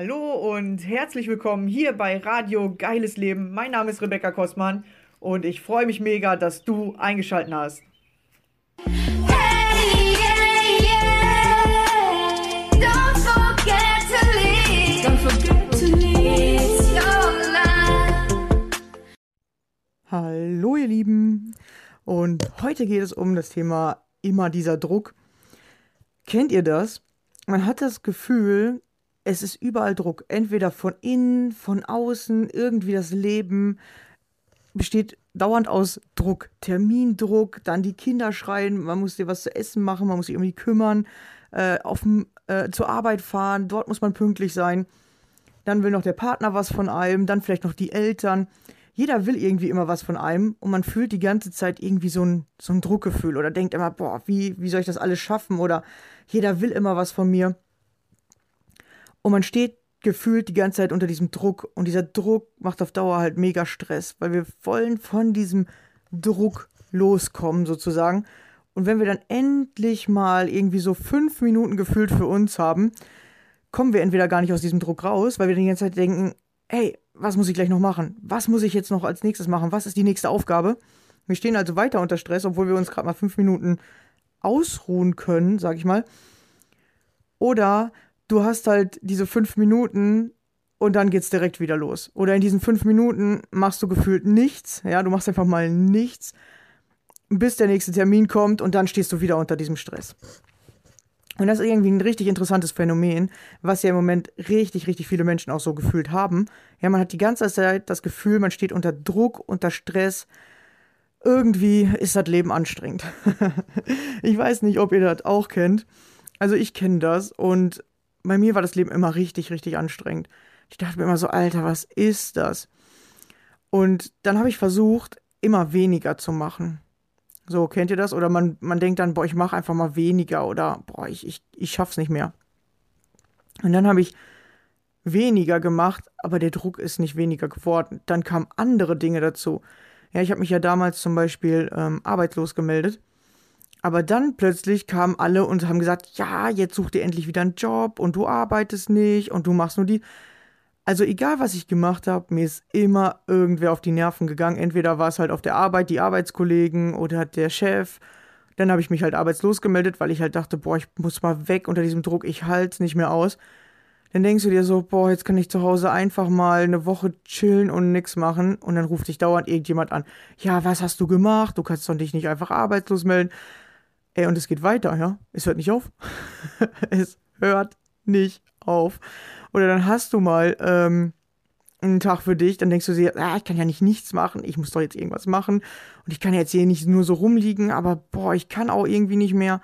Hallo und herzlich willkommen hier bei Radio Geiles Leben. Mein Name ist Rebecca Kostmann und ich freue mich mega, dass du eingeschaltet hast. Hallo ihr Lieben und heute geht es um das Thema immer dieser Druck. Kennt ihr das? Man hat das Gefühl, es ist überall Druck. Entweder von innen, von außen, irgendwie das Leben besteht dauernd aus Druck. Termindruck, dann die Kinder schreien, man muss dir was zu essen machen, man muss sich die kümmern, äh, auf, äh, zur Arbeit fahren, dort muss man pünktlich sein. Dann will noch der Partner was von einem, dann vielleicht noch die Eltern. Jeder will irgendwie immer was von einem und man fühlt die ganze Zeit irgendwie so ein, so ein Druckgefühl oder denkt immer, boah, wie, wie soll ich das alles schaffen? Oder jeder will immer was von mir. Und man steht gefühlt die ganze Zeit unter diesem Druck. Und dieser Druck macht auf Dauer halt mega Stress, weil wir wollen von diesem Druck loskommen, sozusagen. Und wenn wir dann endlich mal irgendwie so fünf Minuten gefühlt für uns haben, kommen wir entweder gar nicht aus diesem Druck raus, weil wir die ganze Zeit denken, hey, was muss ich gleich noch machen? Was muss ich jetzt noch als nächstes machen? Was ist die nächste Aufgabe? Wir stehen also weiter unter Stress, obwohl wir uns gerade mal fünf Minuten ausruhen können, sag ich mal. Oder du hast halt diese fünf Minuten und dann geht's direkt wieder los. Oder in diesen fünf Minuten machst du gefühlt nichts, ja, du machst einfach mal nichts, bis der nächste Termin kommt und dann stehst du wieder unter diesem Stress. Und das ist irgendwie ein richtig interessantes Phänomen, was ja im Moment richtig, richtig viele Menschen auch so gefühlt haben. Ja, man hat die ganze Zeit das Gefühl, man steht unter Druck, unter Stress. Irgendwie ist das Leben anstrengend. ich weiß nicht, ob ihr das auch kennt. Also ich kenne das und bei mir war das Leben immer richtig, richtig anstrengend. Ich dachte mir immer so, Alter, was ist das? Und dann habe ich versucht, immer weniger zu machen. So, kennt ihr das? Oder man, man denkt dann, boah, ich mache einfach mal weniger oder boah, ich, ich, ich schaff's nicht mehr. Und dann habe ich weniger gemacht, aber der Druck ist nicht weniger geworden. Dann kamen andere Dinge dazu. Ja, ich habe mich ja damals zum Beispiel ähm, arbeitslos gemeldet. Aber dann plötzlich kamen alle und haben gesagt, ja, jetzt such dir endlich wieder einen Job und du arbeitest nicht und du machst nur die. Also egal, was ich gemacht habe, mir ist immer irgendwer auf die Nerven gegangen. Entweder war es halt auf der Arbeit, die Arbeitskollegen oder der Chef. Dann habe ich mich halt arbeitslos gemeldet, weil ich halt dachte, boah, ich muss mal weg unter diesem Druck, ich halte es nicht mehr aus. Dann denkst du dir so, boah, jetzt kann ich zu Hause einfach mal eine Woche chillen und nichts machen. Und dann ruft dich dauernd irgendjemand an. Ja, was hast du gemacht? Du kannst doch dich nicht einfach arbeitslos melden. Ey, und es geht weiter, ja? Es hört nicht auf. es hört nicht auf. Oder dann hast du mal ähm, einen Tag für dich, dann denkst du dir, ah, ich kann ja nicht nichts machen, ich muss doch jetzt irgendwas machen. Und ich kann jetzt hier nicht nur so rumliegen, aber boah, ich kann auch irgendwie nicht mehr.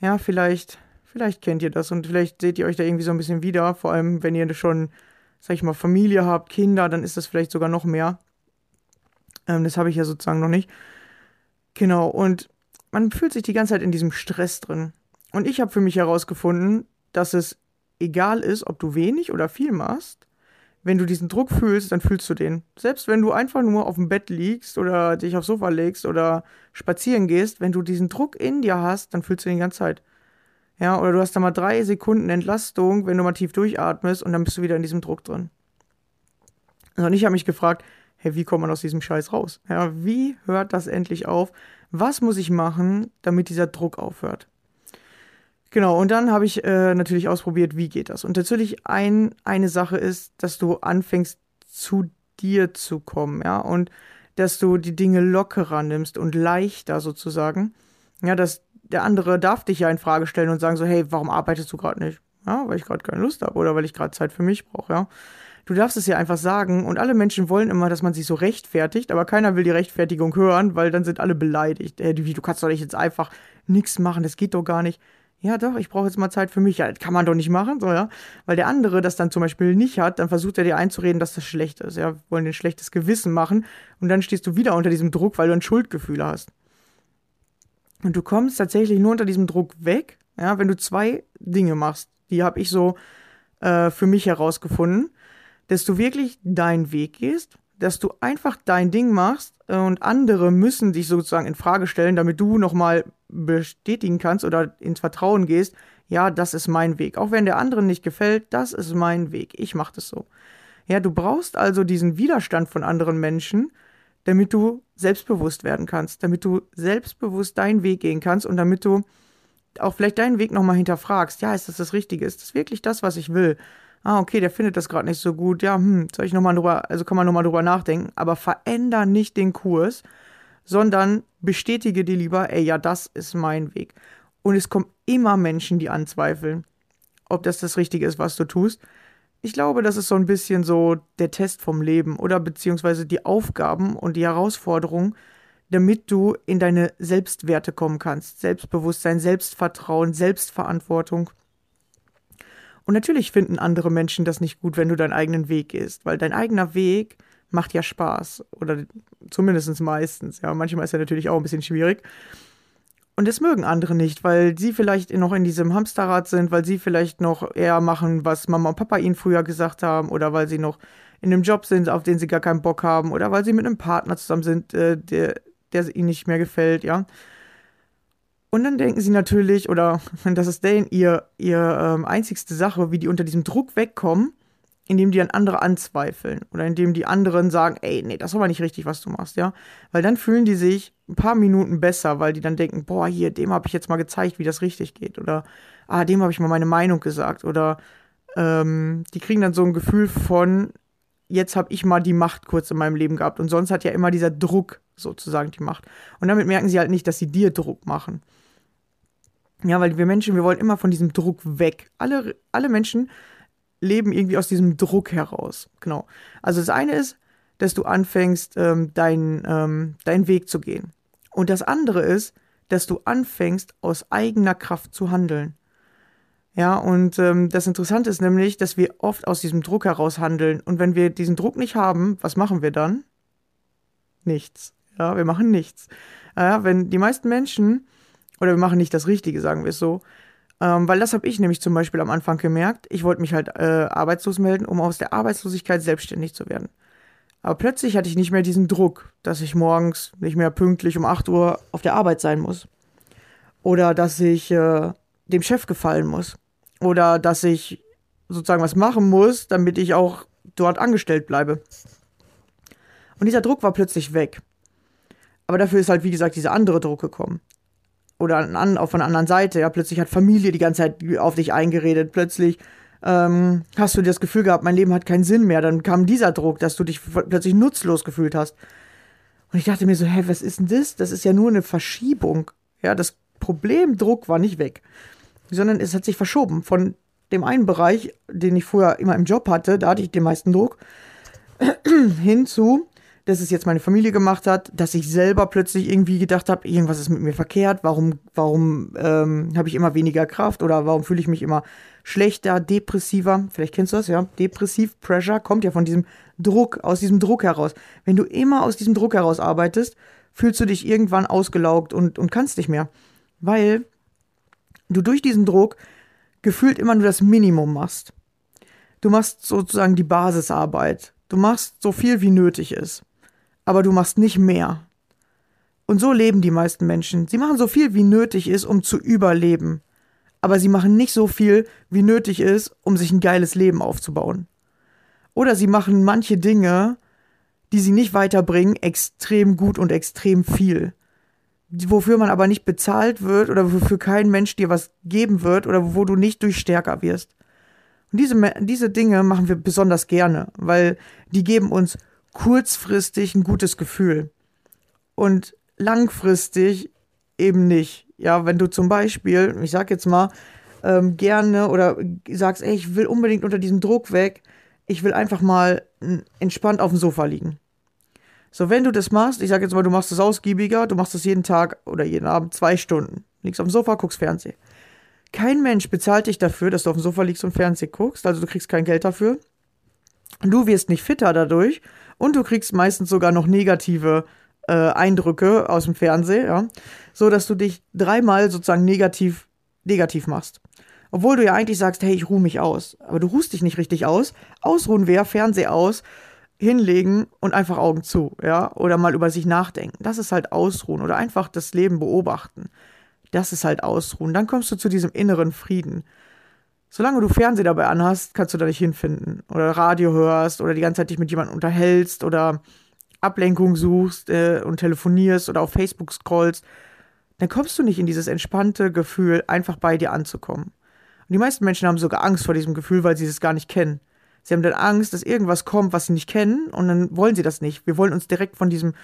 Ja, vielleicht, vielleicht kennt ihr das und vielleicht seht ihr euch da irgendwie so ein bisschen wieder. Vor allem, wenn ihr schon, sag ich mal, Familie habt, Kinder, dann ist das vielleicht sogar noch mehr. Ähm, das habe ich ja sozusagen noch nicht. Genau, und man fühlt sich die ganze Zeit in diesem Stress drin. Und ich habe für mich herausgefunden, dass es egal ist, ob du wenig oder viel machst. Wenn du diesen Druck fühlst, dann fühlst du den. Selbst wenn du einfach nur auf dem Bett liegst oder dich aufs Sofa legst oder spazieren gehst, wenn du diesen Druck in dir hast, dann fühlst du den die ganze Zeit. Ja, oder du hast da mal drei Sekunden Entlastung, wenn du mal tief durchatmest und dann bist du wieder in diesem Druck drin. und ich habe mich gefragt, hey, wie kommt man aus diesem Scheiß raus? Ja, wie hört das endlich auf? Was muss ich machen, damit dieser Druck aufhört? Genau, und dann habe ich äh, natürlich ausprobiert, wie geht das. Und natürlich ein, eine Sache ist, dass du anfängst, zu dir zu kommen, ja, und dass du die Dinge lockerer nimmst und leichter sozusagen. Ja, dass der andere darf dich ja in Frage stellen und sagen so, hey, warum arbeitest du gerade nicht? Ja, weil ich gerade keine Lust habe oder weil ich gerade Zeit für mich brauche, ja. Du darfst es ja einfach sagen und alle Menschen wollen immer, dass man sich so rechtfertigt, aber keiner will die Rechtfertigung hören, weil dann sind alle beleidigt. Äh, du kannst doch nicht jetzt einfach nichts machen, das geht doch gar nicht. Ja, doch, ich brauche jetzt mal Zeit für mich. Ja, das kann man doch nicht machen, so, ja. Weil der andere das dann zum Beispiel nicht hat, dann versucht er dir einzureden, dass das schlecht ist. Ja, wollen dir ein schlechtes Gewissen machen und dann stehst du wieder unter diesem Druck, weil du ein Schuldgefühl hast. Und du kommst tatsächlich nur unter diesem Druck weg, ja, wenn du zwei Dinge machst. Die habe ich so äh, für mich herausgefunden dass du wirklich deinen Weg gehst, dass du einfach dein Ding machst und andere müssen dich sozusagen in Frage stellen, damit du nochmal bestätigen kannst oder ins Vertrauen gehst, ja, das ist mein Weg. Auch wenn der anderen nicht gefällt, das ist mein Weg. Ich mache das so. Ja, du brauchst also diesen Widerstand von anderen Menschen, damit du selbstbewusst werden kannst, damit du selbstbewusst deinen Weg gehen kannst und damit du auch vielleicht deinen Weg nochmal hinterfragst. Ja, ist das das Richtige? Ist das wirklich das, was ich will? Ah, okay, der findet das gerade nicht so gut. Ja, hm, soll ich nochmal drüber, also kann man nochmal drüber nachdenken. Aber veränder nicht den Kurs, sondern bestätige dir lieber, ey, ja, das ist mein Weg. Und es kommen immer Menschen, die anzweifeln, ob das das Richtige ist, was du tust. Ich glaube, das ist so ein bisschen so der Test vom Leben oder beziehungsweise die Aufgaben und die Herausforderungen, damit du in deine Selbstwerte kommen kannst. Selbstbewusstsein, Selbstvertrauen, Selbstverantwortung. Und natürlich finden andere Menschen das nicht gut, wenn du deinen eigenen Weg gehst, weil dein eigener Weg macht ja Spaß. Oder zumindest meistens. Ja, manchmal ist er natürlich auch ein bisschen schwierig. Und das mögen andere nicht, weil sie vielleicht noch in diesem Hamsterrad sind, weil sie vielleicht noch eher machen, was Mama und Papa ihnen früher gesagt haben, oder weil sie noch in einem Job sind, auf den sie gar keinen Bock haben, oder weil sie mit einem Partner zusammen sind, äh, der, der ihnen nicht mehr gefällt, ja. Und dann denken sie natürlich, oder das ist denen ihr, ihr ähm, einzigste Sache, wie die unter diesem Druck wegkommen, indem die dann andere anzweifeln oder indem die anderen sagen, ey, nee, das war aber nicht richtig, was du machst, ja. Weil dann fühlen die sich ein paar Minuten besser, weil die dann denken, boah, hier, dem habe ich jetzt mal gezeigt, wie das richtig geht. Oder, ah, dem habe ich mal meine Meinung gesagt. Oder ähm, die kriegen dann so ein Gefühl von, jetzt habe ich mal die Macht kurz in meinem Leben gehabt. Und sonst hat ja immer dieser Druck sozusagen die Macht. Und damit merken sie halt nicht, dass sie dir Druck machen. Ja, weil wir Menschen, wir wollen immer von diesem Druck weg. Alle, alle Menschen leben irgendwie aus diesem Druck heraus. Genau. Also das eine ist, dass du anfängst, ähm, deinen ähm, dein Weg zu gehen. Und das andere ist, dass du anfängst, aus eigener Kraft zu handeln. Ja, und ähm, das Interessante ist nämlich, dass wir oft aus diesem Druck heraus handeln. Und wenn wir diesen Druck nicht haben, was machen wir dann? Nichts. Ja, wir machen nichts. Ja, wenn die meisten Menschen, oder wir machen nicht das Richtige, sagen wir es so, ähm, weil das habe ich nämlich zum Beispiel am Anfang gemerkt. Ich wollte mich halt äh, arbeitslos melden, um aus der Arbeitslosigkeit selbstständig zu werden. Aber plötzlich hatte ich nicht mehr diesen Druck, dass ich morgens nicht mehr pünktlich um 8 Uhr auf der Arbeit sein muss. Oder dass ich äh, dem Chef gefallen muss. Oder dass ich sozusagen was machen muss, damit ich auch dort angestellt bleibe. Und dieser Druck war plötzlich weg. Aber dafür ist halt, wie gesagt, dieser andere Druck gekommen oder an, auf einer anderen Seite. Ja, plötzlich hat Familie die ganze Zeit auf dich eingeredet. Plötzlich ähm, hast du das Gefühl gehabt, mein Leben hat keinen Sinn mehr. Dann kam dieser Druck, dass du dich plötzlich nutzlos gefühlt hast. Und ich dachte mir so, hä, was ist denn das? Das ist ja nur eine Verschiebung. Ja, das Problem Druck war nicht weg, sondern es hat sich verschoben von dem einen Bereich, den ich vorher immer im Job hatte, da hatte ich den meisten Druck, hin zu, dass es jetzt meine Familie gemacht hat, dass ich selber plötzlich irgendwie gedacht habe, irgendwas ist mit mir verkehrt, warum, warum ähm, habe ich immer weniger Kraft oder warum fühle ich mich immer schlechter, depressiver. Vielleicht kennst du das, ja. Depressiv, Pressure kommt ja von diesem Druck, aus diesem Druck heraus. Wenn du immer aus diesem Druck heraus arbeitest, fühlst du dich irgendwann ausgelaugt und, und kannst nicht mehr. Weil du durch diesen Druck gefühlt immer nur das Minimum machst. Du machst sozusagen die Basisarbeit. Du machst so viel, wie nötig ist aber du machst nicht mehr. Und so leben die meisten Menschen. Sie machen so viel, wie nötig ist, um zu überleben. Aber sie machen nicht so viel, wie nötig ist, um sich ein geiles Leben aufzubauen. Oder sie machen manche Dinge, die sie nicht weiterbringen, extrem gut und extrem viel. Wofür man aber nicht bezahlt wird oder wofür kein Mensch dir was geben wird oder wo du nicht durch stärker wirst. Und diese, diese Dinge machen wir besonders gerne, weil die geben uns kurzfristig ein gutes Gefühl und langfristig eben nicht. Ja, wenn du zum Beispiel, ich sag jetzt mal, ähm, gerne oder sagst, ey, ich will unbedingt unter diesem Druck weg, ich will einfach mal entspannt auf dem Sofa liegen. So, wenn du das machst, ich sag jetzt mal, du machst das ausgiebiger, du machst das jeden Tag oder jeden Abend zwei Stunden, liegst auf dem Sofa, guckst Fernsehen. Kein Mensch bezahlt dich dafür, dass du auf dem Sofa liegst und Fernsehen guckst, also du kriegst kein Geld dafür. Du wirst nicht fitter dadurch und du kriegst meistens sogar noch negative äh, Eindrücke aus dem Fernsehen, ja, so dass du dich dreimal sozusagen negativ negativ machst. Obwohl du ja eigentlich sagst, hey, ich ruhe mich aus. Aber du ruhst dich nicht richtig aus. Ausruhen wäre Fernseh aus, hinlegen und einfach Augen zu, ja, oder mal über sich nachdenken. Das ist halt Ausruhen oder einfach das Leben beobachten. Das ist halt Ausruhen. Dann kommst du zu diesem inneren Frieden. Solange du Fernseh dabei anhast, kannst du da nicht hinfinden. Oder Radio hörst oder die ganze Zeit dich mit jemandem unterhältst oder Ablenkung suchst äh, und telefonierst oder auf Facebook scrollst, dann kommst du nicht in dieses entspannte Gefühl, einfach bei dir anzukommen. Und die meisten Menschen haben sogar Angst vor diesem Gefühl, weil sie es gar nicht kennen. Sie haben dann Angst, dass irgendwas kommt, was sie nicht kennen, und dann wollen sie das nicht. Wir wollen uns direkt von diesem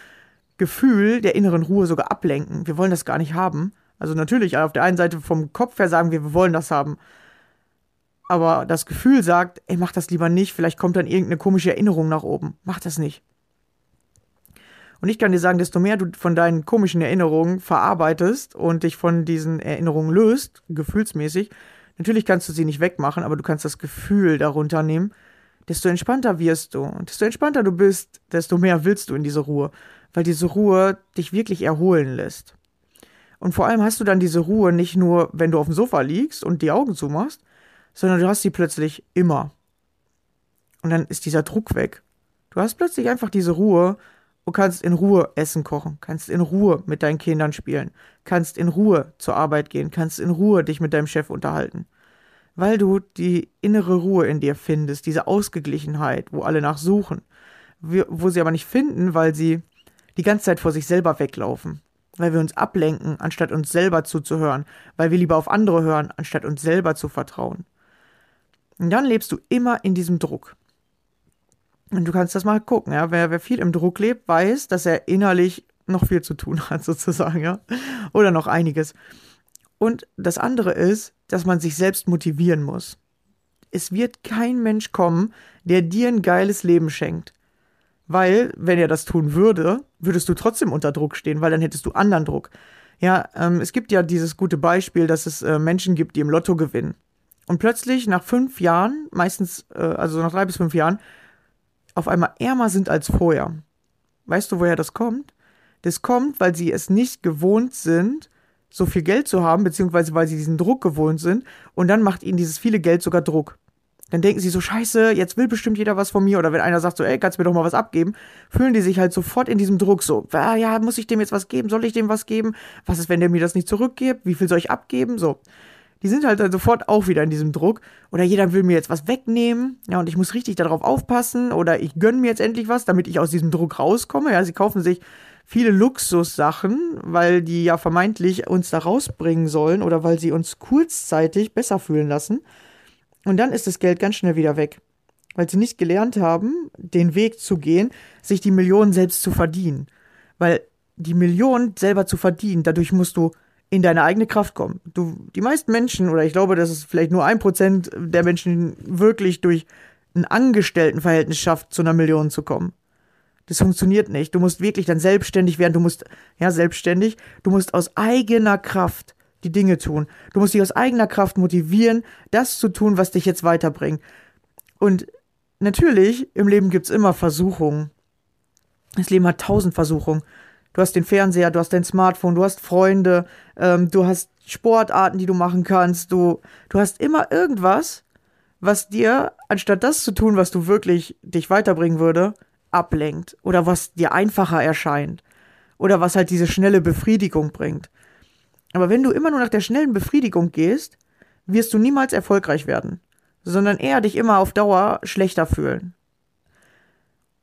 Gefühl der inneren Ruhe sogar ablenken. Wir wollen das gar nicht haben. Also natürlich, auf der einen Seite vom Kopf her sagen wir, wir wollen das haben. Aber das Gefühl sagt, ey, mach das lieber nicht, vielleicht kommt dann irgendeine komische Erinnerung nach oben. Mach das nicht. Und ich kann dir sagen, desto mehr du von deinen komischen Erinnerungen verarbeitest und dich von diesen Erinnerungen löst, gefühlsmäßig, natürlich kannst du sie nicht wegmachen, aber du kannst das Gefühl darunter nehmen, desto entspannter wirst du. Und desto entspannter du bist, desto mehr willst du in diese Ruhe, weil diese Ruhe dich wirklich erholen lässt. Und vor allem hast du dann diese Ruhe nicht nur, wenn du auf dem Sofa liegst und die Augen zumachst, sondern du hast sie plötzlich immer. Und dann ist dieser Druck weg. Du hast plötzlich einfach diese Ruhe und kannst in Ruhe Essen kochen, kannst in Ruhe mit deinen Kindern spielen, kannst in Ruhe zur Arbeit gehen, kannst in Ruhe dich mit deinem Chef unterhalten. Weil du die innere Ruhe in dir findest, diese Ausgeglichenheit, wo alle nachsuchen, wo sie aber nicht finden, weil sie die ganze Zeit vor sich selber weglaufen, weil wir uns ablenken, anstatt uns selber zuzuhören, weil wir lieber auf andere hören, anstatt uns selber zu vertrauen. Und dann lebst du immer in diesem Druck. Und du kannst das mal gucken, ja. Wer, wer viel im Druck lebt, weiß, dass er innerlich noch viel zu tun hat, sozusagen, ja. Oder noch einiges. Und das andere ist, dass man sich selbst motivieren muss. Es wird kein Mensch kommen, der dir ein geiles Leben schenkt. Weil, wenn er das tun würde, würdest du trotzdem unter Druck stehen, weil dann hättest du anderen Druck. Ja, ähm, es gibt ja dieses gute Beispiel, dass es äh, Menschen gibt, die im Lotto gewinnen. Und plötzlich nach fünf Jahren, meistens, äh, also nach drei bis fünf Jahren, auf einmal ärmer sind als vorher. Weißt du, woher das kommt? Das kommt, weil sie es nicht gewohnt sind, so viel Geld zu haben, beziehungsweise weil sie diesen Druck gewohnt sind, und dann macht ihnen dieses viele Geld sogar Druck. Dann denken sie so, scheiße, jetzt will bestimmt jeder was von mir, oder wenn einer sagt so, ey, kannst du mir doch mal was abgeben, fühlen die sich halt sofort in diesem Druck so, ah, ja, muss ich dem jetzt was geben, soll ich dem was geben, was ist, wenn der mir das nicht zurückgibt, wie viel soll ich abgeben, so die sind halt dann sofort auch wieder in diesem Druck. Oder jeder will mir jetzt was wegnehmen. Ja, und ich muss richtig darauf aufpassen. Oder ich gönne mir jetzt endlich was, damit ich aus diesem Druck rauskomme. Ja, sie kaufen sich viele Luxussachen, weil die ja vermeintlich uns da rausbringen sollen oder weil sie uns kurzzeitig besser fühlen lassen. Und dann ist das Geld ganz schnell wieder weg. Weil sie nicht gelernt haben, den Weg zu gehen, sich die Millionen selbst zu verdienen. Weil die Millionen selber zu verdienen, dadurch musst du in deine eigene Kraft kommen. Du, die meisten Menschen, oder ich glaube, dass es vielleicht nur ein Prozent der Menschen wirklich durch ein Angestelltenverhältnis schafft, zu einer Million zu kommen. Das funktioniert nicht. Du musst wirklich dann selbstständig werden. Du musst, ja, selbstständig. Du musst aus eigener Kraft die Dinge tun. Du musst dich aus eigener Kraft motivieren, das zu tun, was dich jetzt weiterbringt. Und natürlich, im Leben gibt's immer Versuchungen. Das Leben hat tausend Versuchungen. Du hast den Fernseher, du hast dein Smartphone, du hast Freunde, ähm, du hast Sportarten, die du machen kannst, du, du hast immer irgendwas, was dir, anstatt das zu tun, was du wirklich dich weiterbringen würde, ablenkt oder was dir einfacher erscheint oder was halt diese schnelle Befriedigung bringt. Aber wenn du immer nur nach der schnellen Befriedigung gehst, wirst du niemals erfolgreich werden, sondern eher dich immer auf Dauer schlechter fühlen.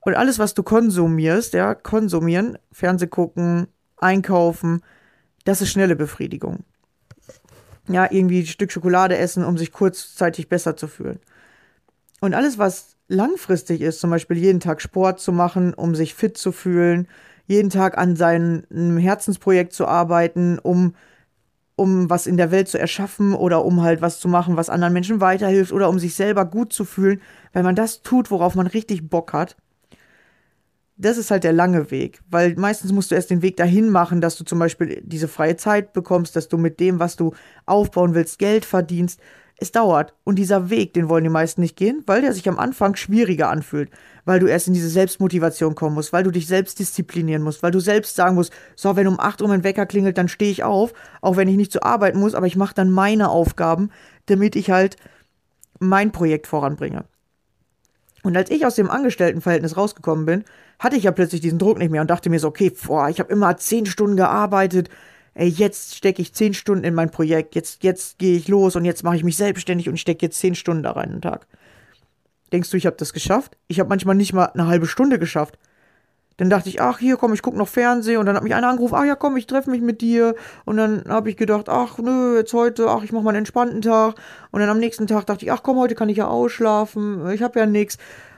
Und alles, was du konsumierst, ja, konsumieren, Fernseh gucken, einkaufen, das ist schnelle Befriedigung. Ja, irgendwie ein Stück Schokolade essen, um sich kurzzeitig besser zu fühlen. Und alles, was langfristig ist, zum Beispiel jeden Tag Sport zu machen, um sich fit zu fühlen, jeden Tag an seinem Herzensprojekt zu arbeiten, um, um was in der Welt zu erschaffen oder um halt was zu machen, was anderen Menschen weiterhilft oder um sich selber gut zu fühlen, wenn man das tut, worauf man richtig Bock hat, das ist halt der lange Weg, weil meistens musst du erst den Weg dahin machen, dass du zum Beispiel diese freie Zeit bekommst, dass du mit dem, was du aufbauen willst, Geld verdienst. Es dauert. Und dieser Weg, den wollen die meisten nicht gehen, weil der sich am Anfang schwieriger anfühlt. Weil du erst in diese Selbstmotivation kommen musst, weil du dich selbst disziplinieren musst, weil du selbst sagen musst, so, wenn um 8 Uhr mein Wecker klingelt, dann stehe ich auf, auch wenn ich nicht zur Arbeit muss, aber ich mache dann meine Aufgaben, damit ich halt mein Projekt voranbringe. Und als ich aus dem Angestelltenverhältnis rausgekommen bin, hatte ich ja plötzlich diesen Druck nicht mehr und dachte mir so, okay, boah, ich habe immer zehn Stunden gearbeitet, ey, jetzt stecke ich zehn Stunden in mein Projekt, jetzt, jetzt gehe ich los und jetzt mache ich mich selbstständig und stecke jetzt zehn Stunden da rein am Tag. Denkst du, ich habe das geschafft? Ich habe manchmal nicht mal eine halbe Stunde geschafft. Dann dachte ich, ach, hier, komm, ich gucke noch Fernsehen. Und dann hat mich einer angerufen, ach ja, komm, ich treffe mich mit dir. Und dann habe ich gedacht, ach, nö, jetzt heute, ach, ich mache mal einen entspannten Tag. Und dann am nächsten Tag dachte ich, ach komm, heute kann ich ja ausschlafen. Ich habe ja nichts.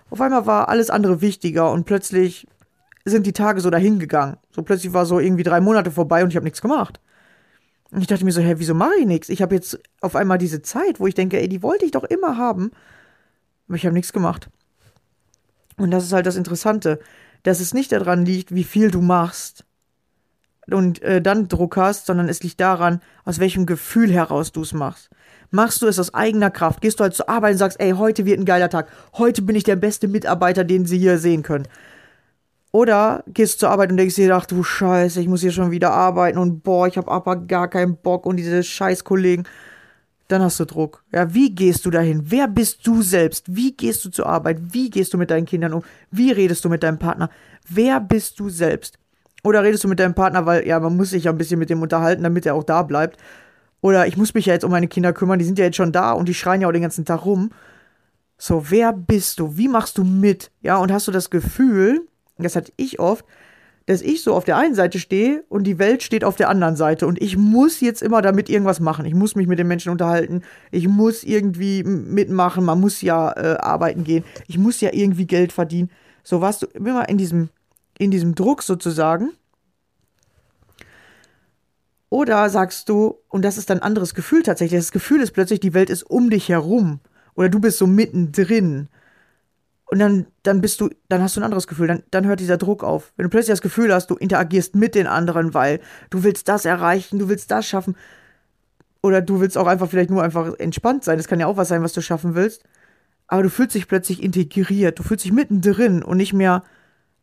Auf einmal war alles andere wichtiger und plötzlich sind die Tage so dahingegangen. So plötzlich war so irgendwie drei Monate vorbei und ich habe nichts gemacht. Und ich dachte mir so, hä, wieso mache ich nichts? Ich habe jetzt auf einmal diese Zeit, wo ich denke, ey, die wollte ich doch immer haben. Aber ich habe nichts gemacht. Und das ist halt das Interessante dass es nicht daran liegt, wie viel du machst und äh, dann Druck hast, sondern es liegt daran, aus welchem Gefühl heraus du es machst. Machst du es aus eigener Kraft? Gehst du halt zur Arbeit und sagst, ey, heute wird ein geiler Tag. Heute bin ich der beste Mitarbeiter, den sie hier sehen können. Oder gehst du zur Arbeit und denkst dir, ach du Scheiße, ich muss hier schon wieder arbeiten und boah, ich habe aber gar keinen Bock und diese Scheißkollegen dann hast du Druck. Ja, wie gehst du dahin? Wer bist du selbst? Wie gehst du zur Arbeit? Wie gehst du mit deinen Kindern um? Wie redest du mit deinem Partner? Wer bist du selbst? Oder redest du mit deinem Partner, weil ja, man muss sich ja ein bisschen mit dem unterhalten, damit er auch da bleibt. Oder ich muss mich ja jetzt um meine Kinder kümmern, die sind ja jetzt schon da und die schreien ja auch den ganzen Tag rum. So, wer bist du? Wie machst du mit? Ja, und hast du das Gefühl, das hatte ich oft, dass ich so auf der einen Seite stehe und die Welt steht auf der anderen Seite und ich muss jetzt immer damit irgendwas machen. Ich muss mich mit den Menschen unterhalten. Ich muss irgendwie mitmachen. Man muss ja äh, arbeiten gehen. Ich muss ja irgendwie Geld verdienen. So warst du immer in diesem, in diesem Druck sozusagen. Oder sagst du, und das ist ein anderes Gefühl tatsächlich, das Gefühl ist plötzlich, die Welt ist um dich herum. Oder du bist so mittendrin. Und dann, dann bist du, dann hast du ein anderes Gefühl, dann, dann hört dieser Druck auf. Wenn du plötzlich das Gefühl hast, du interagierst mit den anderen, weil du willst das erreichen, du willst das schaffen. Oder du willst auch einfach vielleicht nur einfach entspannt sein. Das kann ja auch was sein, was du schaffen willst. Aber du fühlst dich plötzlich integriert. Du fühlst dich mittendrin und nicht mehr,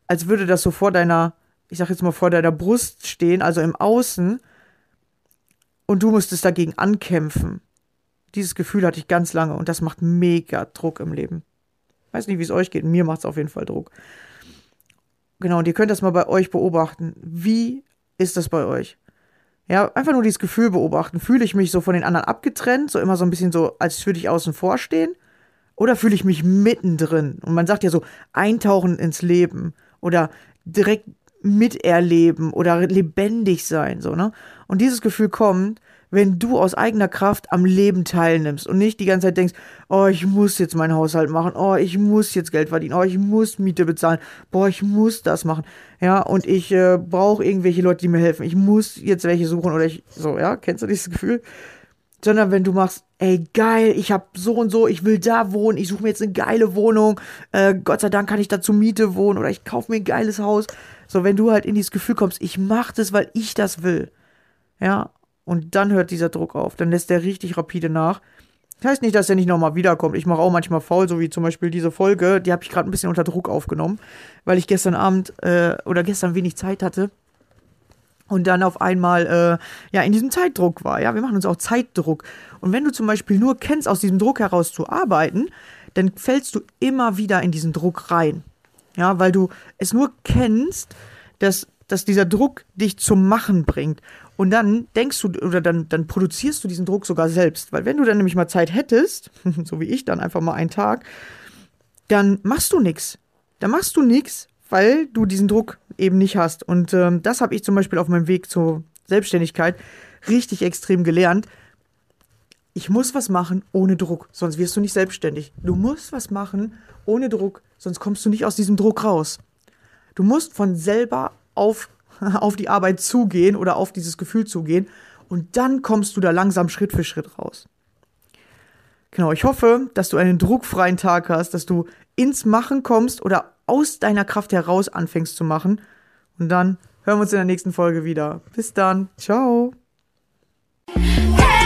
als würde das so vor deiner, ich sag jetzt mal vor deiner Brust stehen, also im Außen. Und du musstest dagegen ankämpfen. Dieses Gefühl hatte ich ganz lange und das macht mega Druck im Leben. Weiß nicht, wie es euch geht. Mir macht es auf jeden Fall Druck. Genau, und ihr könnt das mal bei euch beobachten. Wie ist das bei euch? Ja, einfach nur dieses Gefühl beobachten. Fühle ich mich so von den anderen abgetrennt, so immer so ein bisschen so, als würde ich außen vor stehen? Oder fühle ich mich mittendrin? Und man sagt ja so, eintauchen ins Leben oder direkt miterleben oder lebendig sein, so, ne? Und dieses Gefühl kommt, wenn du aus eigener Kraft am Leben teilnimmst und nicht die ganze Zeit denkst, oh, ich muss jetzt meinen Haushalt machen, oh, ich muss jetzt Geld verdienen, oh, ich muss Miete bezahlen, boah, ich muss das machen, ja, und ich äh, brauche irgendwelche Leute, die mir helfen, ich muss jetzt welche suchen oder ich, so, ja, kennst du dieses Gefühl? Sondern wenn du machst, ey, geil, ich hab so und so, ich will da wohnen, ich suche mir jetzt eine geile Wohnung, äh, Gott sei Dank kann ich da zur Miete wohnen oder ich kaufe mir ein geiles Haus. So, wenn du halt in dieses Gefühl kommst, ich mach das, weil ich das will. Ja, und dann hört dieser Druck auf. Dann lässt der richtig rapide nach. Das heißt nicht, dass er nicht nochmal wiederkommt. Ich mache auch manchmal faul, so wie zum Beispiel diese Folge. Die habe ich gerade ein bisschen unter Druck aufgenommen, weil ich gestern Abend äh, oder gestern wenig Zeit hatte und dann auf einmal äh, ja in diesem Zeitdruck war. Ja, wir machen uns auch Zeitdruck. Und wenn du zum Beispiel nur kennst, aus diesem Druck heraus zu arbeiten, dann fällst du immer wieder in diesen Druck rein. Ja, weil du es nur kennst, dass, dass dieser Druck dich zum Machen bringt. Und dann denkst du oder dann, dann produzierst du diesen Druck sogar selbst. Weil wenn du dann nämlich mal Zeit hättest, so wie ich dann einfach mal einen Tag, dann machst du nichts. Dann machst du nichts, weil du diesen Druck eben nicht hast. Und ähm, das habe ich zum Beispiel auf meinem Weg zur Selbstständigkeit richtig extrem gelernt. Ich muss was machen ohne Druck, sonst wirst du nicht selbstständig. Du musst was machen ohne Druck, sonst kommst du nicht aus diesem Druck raus. Du musst von selber auf auf die Arbeit zugehen oder auf dieses Gefühl zugehen. Und dann kommst du da langsam Schritt für Schritt raus. Genau, ich hoffe, dass du einen druckfreien Tag hast, dass du ins Machen kommst oder aus deiner Kraft heraus anfängst zu machen. Und dann hören wir uns in der nächsten Folge wieder. Bis dann. Ciao. Hey!